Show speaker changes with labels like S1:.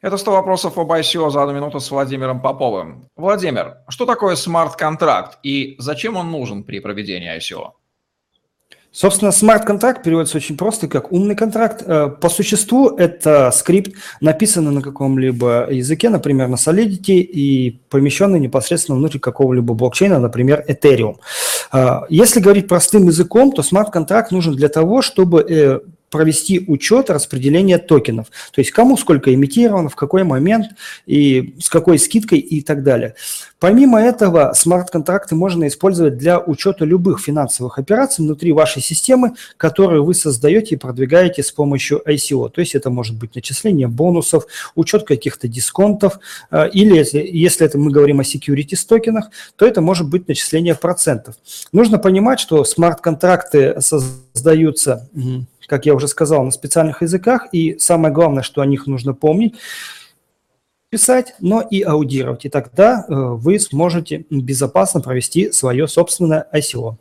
S1: Это 100 вопросов об ICO за одну минуту с Владимиром Поповым. Владимир, что такое смарт-контракт и зачем он нужен при проведении ICO?
S2: Собственно, смарт-контракт переводится очень просто, как умный контракт. Э, по существу это скрипт, написанный на каком-либо языке, например, на Solidity, и помещенный непосредственно внутрь какого-либо блокчейна, например, Ethereum. Э, если говорить простым языком, то смарт-контракт нужен для того, чтобы э, провести учет распределения токенов. То есть кому сколько имитировано, в какой момент и с какой скидкой и так далее. Помимо этого, смарт-контракты можно использовать для учета любых финансовых операций внутри вашей системы, которые вы создаете и продвигаете с помощью ICO. То есть это может быть начисление бонусов, учет каких-то дисконтов, э, или если, если это мы говорим о securities токенах, то это может быть начисление процентов. Нужно понимать, что смарт-контракты создаются как я уже сказал, на специальных языках, и самое главное, что о них нужно помнить, писать, но и аудировать. И тогда э, вы сможете безопасно провести свое собственное ICO.